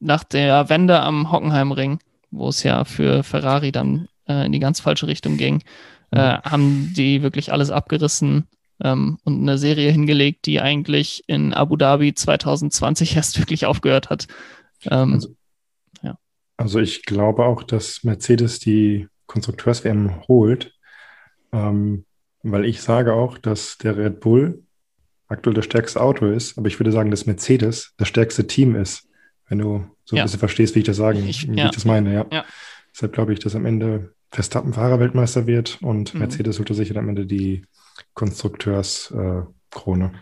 nach der Wende am Hockenheimring, wo es ja für Ferrari dann äh, in die ganz falsche Richtung ging, äh, haben die wirklich alles abgerissen ähm, und eine Serie hingelegt, die eigentlich in Abu Dhabi 2020 *laughs* erst wirklich aufgehört hat. Ähm, also, ja. also ich glaube auch, dass Mercedes die Konstrukteurs-WM holt, ähm, weil ich sage auch, dass der Red Bull aktuell das stärkste Auto ist, aber ich würde sagen, dass Mercedes das stärkste Team ist, wenn du so ein ja. bisschen verstehst, wie ich das sagen, ich, wie ja. ich das meine, ja. ja. Deshalb glaube ich, dass am Ende Verstappen Fahrerweltmeister wird und mhm. Mercedes holt sicher am Ende die Konstrukteurskrone.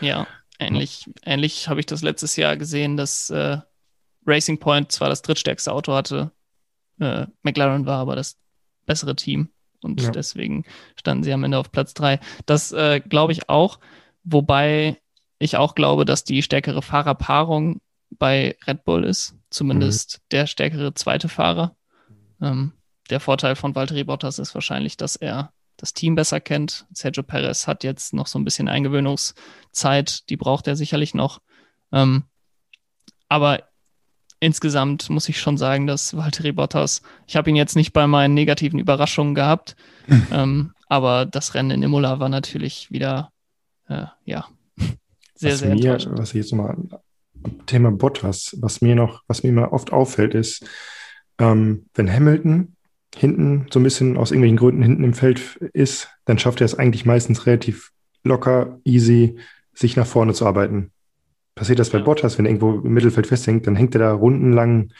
Äh, ja, ähnlich, ähnlich habe ich das letztes Jahr gesehen, dass äh, Racing Point zwar das drittstärkste Auto hatte, äh, McLaren war aber das bessere Team und deswegen standen sie am Ende auf Platz drei. Das äh, glaube ich auch, wobei ich auch glaube, dass die stärkere Fahrerpaarung bei Red Bull ist, zumindest mhm. der stärkere zweite Fahrer. Ähm, der Vorteil von Valtteri Bottas ist wahrscheinlich, dass er das Team besser kennt. Sergio Perez hat jetzt noch so ein bisschen Eingewöhnungszeit, die braucht er sicherlich noch. Ähm, aber insgesamt muss ich schon sagen, dass Valtteri Bottas, ich habe ihn jetzt nicht bei meinen negativen Überraschungen gehabt, *laughs* ähm, aber das Rennen in Imola war natürlich wieder, äh, ja, *laughs* sehr, was sehr mir, Was ich jetzt nochmal Thema Bottas, was mir noch, was mir immer oft auffällt, ist, ähm, wenn Hamilton hinten so ein bisschen aus irgendwelchen Gründen hinten im Feld ist, dann schafft er es eigentlich meistens relativ locker, easy, sich nach vorne zu arbeiten. Passiert das bei ja. Bottas, wenn er irgendwo im Mittelfeld festhängt, dann hängt er da rundenlang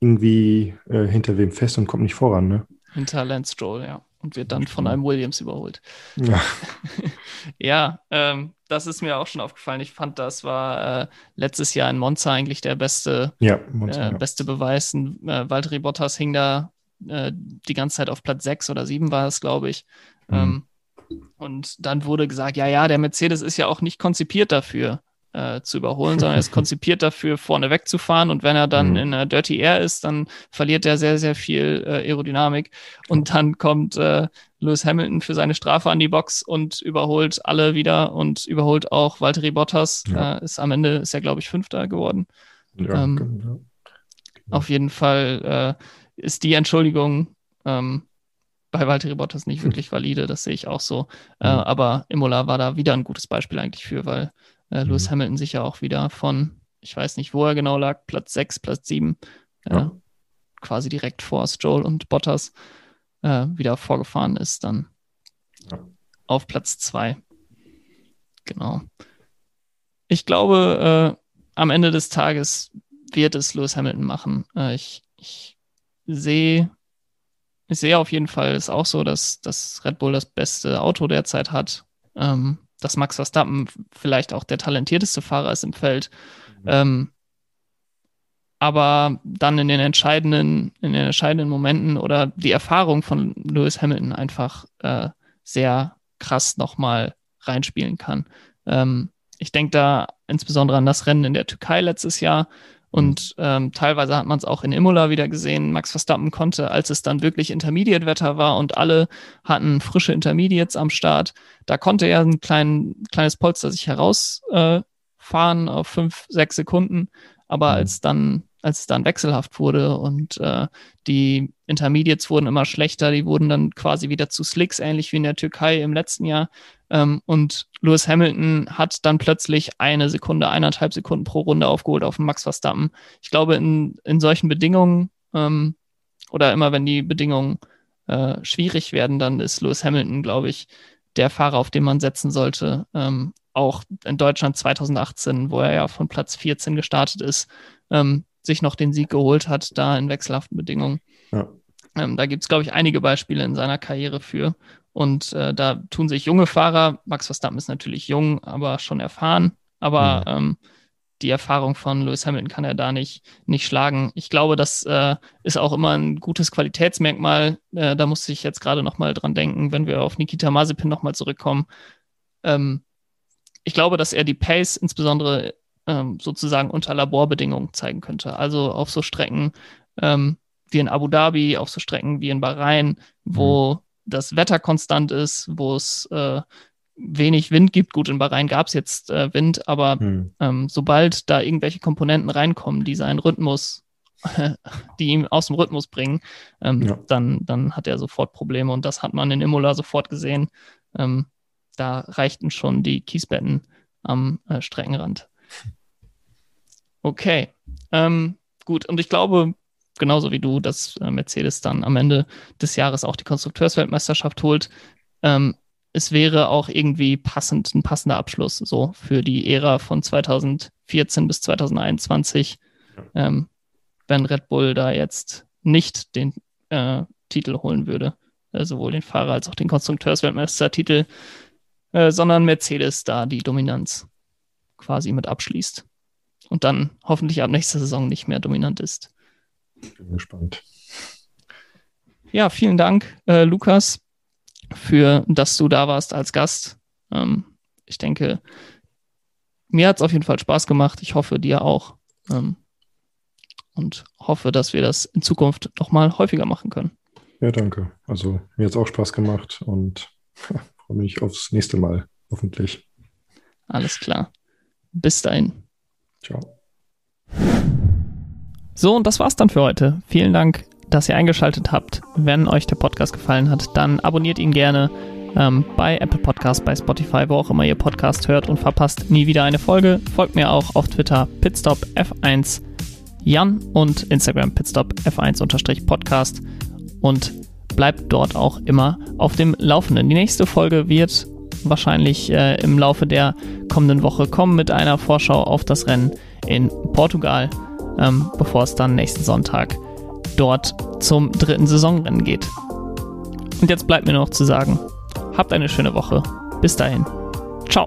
irgendwie äh, hinter wem fest und kommt nicht voran, ne? Hinter Lance Stroll, ja. Und wird dann von einem Williams überholt. Ja, *laughs* ja ähm, das ist mir auch schon aufgefallen. Ich fand, das war äh, letztes Jahr in Monza eigentlich der beste, ja, Monza, äh, beste Beweis. Äh, Valtteri Bottas hing da äh, die ganze Zeit auf Platz 6 oder 7 war es, glaube ich. Mhm. Ähm, und dann wurde gesagt, ja, ja, der Mercedes ist ja auch nicht konzipiert dafür äh, zu überholen, sondern er ist *laughs* konzipiert dafür, vorne wegzufahren. Und wenn er dann mhm. in einer Dirty Air ist, dann verliert er sehr, sehr viel äh, Aerodynamik. Und dann kommt äh, Lewis Hamilton für seine Strafe an die Box und überholt alle wieder und überholt auch Valtteri Bottas. Ja. Äh, ist am Ende ist er, glaube ich, Fünfter geworden. Ja, ähm, genau. Auf jeden Fall äh, ist die Entschuldigung ähm, bei Valtteri Bottas nicht wirklich valide, das sehe ich auch so. Äh, mhm. aber Imola war da wieder ein gutes Beispiel eigentlich für, weil äh, Lewis mhm. Hamilton sich ja auch wieder von, ich weiß nicht, wo er genau lag, Platz 6, Platz 7, äh, ja. quasi direkt vor Stroll und Bottas äh, wieder vorgefahren ist, dann ja. auf Platz 2. Genau. Ich glaube, äh, am Ende des Tages wird es Lewis Hamilton machen. Äh, ich, ich sehe ich sehe auf jeden Fall ist auch so, dass, dass Red Bull das beste Auto derzeit hat. Ähm, dass Max Verstappen vielleicht auch der talentierteste Fahrer ist im Feld. Mhm. Ähm, aber dann in den entscheidenden, in den entscheidenden Momenten oder die Erfahrung von Lewis Hamilton einfach äh, sehr krass nochmal reinspielen kann. Ähm, ich denke da insbesondere an das Rennen in der Türkei letztes Jahr und ähm, teilweise hat man es auch in Imola wieder gesehen. Max Verstappen konnte, als es dann wirklich Intermediate-Wetter war und alle hatten frische Intermediates am Start, da konnte er ein klein, kleines Polster sich herausfahren äh, auf fünf, sechs Sekunden. Aber mhm. als dann als es dann wechselhaft wurde und äh, die Intermediates wurden immer schlechter, die wurden dann quasi wieder zu Slicks, ähnlich wie in der Türkei im letzten Jahr. Ähm, und Lewis Hamilton hat dann plötzlich eine Sekunde, eineinhalb Sekunden pro Runde aufgeholt auf Max Verstappen. Ich glaube, in, in solchen Bedingungen ähm, oder immer wenn die Bedingungen äh, schwierig werden, dann ist Lewis Hamilton, glaube ich, der Fahrer, auf den man setzen sollte. Ähm, auch in Deutschland 2018, wo er ja von Platz 14 gestartet ist. Ähm, sich noch den Sieg geholt hat, da in wechselhaften Bedingungen. Ja. Ähm, da gibt es, glaube ich, einige Beispiele in seiner Karriere für. Und äh, da tun sich junge Fahrer, Max Verstappen ist natürlich jung, aber schon erfahren. Aber ja. ähm, die Erfahrung von Lewis Hamilton kann er da nicht, nicht schlagen. Ich glaube, das äh, ist auch immer ein gutes Qualitätsmerkmal. Äh, da musste ich jetzt gerade nochmal dran denken, wenn wir auf Nikita Mazepin nochmal zurückkommen. Ähm, ich glaube, dass er die Pace insbesondere ähm, sozusagen unter Laborbedingungen zeigen könnte. Also auf so Strecken ähm, wie in Abu Dhabi, auf so Strecken wie in Bahrain, wo mhm. Das Wetter konstant ist, wo es äh, wenig Wind gibt. Gut, in Bahrain gab es jetzt äh, Wind, aber mhm. ähm, sobald da irgendwelche Komponenten reinkommen, die seinen Rhythmus, *laughs* die ihn aus dem Rhythmus bringen, ähm, ja. dann, dann hat er sofort Probleme und das hat man in Imola sofort gesehen. Ähm, da reichten schon die Kiesbetten am äh, Streckenrand. Okay. Ähm, gut, und ich glaube, genauso wie du, dass äh, Mercedes dann am Ende des Jahres auch die Konstrukteursweltmeisterschaft holt. Ähm, es wäre auch irgendwie passend, ein passender Abschluss so für die Ära von 2014 bis 2021, ähm, wenn Red Bull da jetzt nicht den äh, Titel holen würde, äh, sowohl den Fahrer als auch den Konstrukteursweltmeistertitel, äh, sondern Mercedes da die Dominanz quasi mit abschließt und dann hoffentlich ab nächster Saison nicht mehr dominant ist. Bin gespannt. Ja, vielen Dank, äh, Lukas, für dass du da warst als Gast. Ähm, ich denke, mir hat es auf jeden Fall Spaß gemacht. Ich hoffe, dir auch. Ähm, und hoffe, dass wir das in Zukunft noch mal häufiger machen können. Ja, danke. Also mir hat es auch Spaß gemacht und *laughs* freue mich aufs nächste Mal, hoffentlich. Alles klar. Bis dahin. Ciao. So, und das war's dann für heute. Vielen Dank, dass ihr eingeschaltet habt. Wenn euch der Podcast gefallen hat, dann abonniert ihn gerne ähm, bei Apple Podcast, bei Spotify, wo auch immer ihr Podcast hört und verpasst nie wieder eine Folge. Folgt mir auch auf Twitter pitstop F1 Jan und Instagram pitstop F1 Podcast und bleibt dort auch immer auf dem Laufenden. Die nächste Folge wird wahrscheinlich äh, im Laufe der kommenden Woche kommen mit einer Vorschau auf das Rennen in Portugal, ähm, bevor es dann nächsten Sonntag dort zum dritten Saisonrennen geht. Und jetzt bleibt mir noch zu sagen, habt eine schöne Woche. Bis dahin. Ciao.